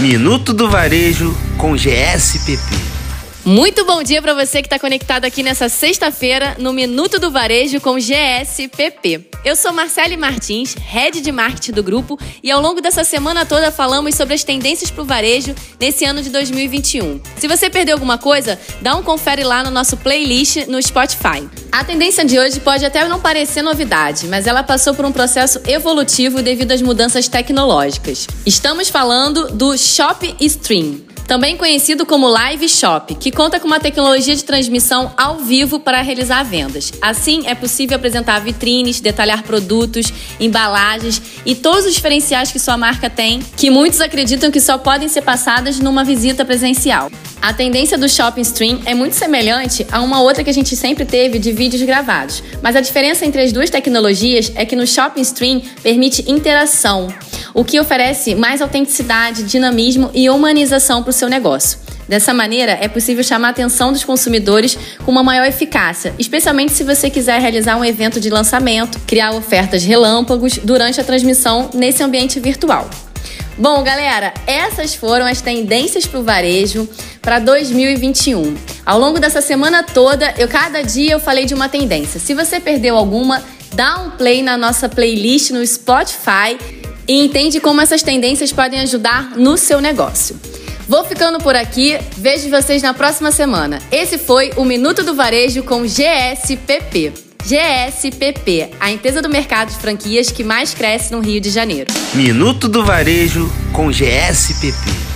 Minuto do Varejo com GSPP. Muito bom dia para você que está conectado aqui nessa sexta-feira no Minuto do Varejo com GSPP. Eu sou Marcele Martins, head de marketing do grupo, e ao longo dessa semana toda falamos sobre as tendências para o varejo nesse ano de 2021. Se você perdeu alguma coisa, dá um confere lá no nosso playlist no Spotify. A tendência de hoje pode até não parecer novidade, mas ela passou por um processo evolutivo devido às mudanças tecnológicas. Estamos falando do Shop Stream também conhecido como Live Shop, que conta com uma tecnologia de transmissão ao vivo para realizar vendas. Assim, é possível apresentar vitrines, detalhar produtos, embalagens e todos os diferenciais que sua marca tem, que muitos acreditam que só podem ser passadas numa visita presencial. A tendência do shopping stream é muito semelhante a uma outra que a gente sempre teve de vídeos gravados, mas a diferença entre as duas tecnologias é que no shopping stream permite interação, o que oferece mais autenticidade, dinamismo e humanização para o seu negócio. Dessa maneira, é possível chamar a atenção dos consumidores com uma maior eficácia, especialmente se você quiser realizar um evento de lançamento, criar ofertas relâmpagos durante a transmissão nesse ambiente virtual. Bom, galera, essas foram as tendências para o varejo para 2021. Ao longo dessa semana toda, eu cada dia eu falei de uma tendência. Se você perdeu alguma, dá um play na nossa playlist no Spotify e entende como essas tendências podem ajudar no seu negócio. Vou ficando por aqui, vejo vocês na próxima semana. Esse foi o Minuto do Varejo com GSPP. GSPP, a empresa do mercado de franquias que mais cresce no Rio de Janeiro. Minuto do Varejo com GSPP.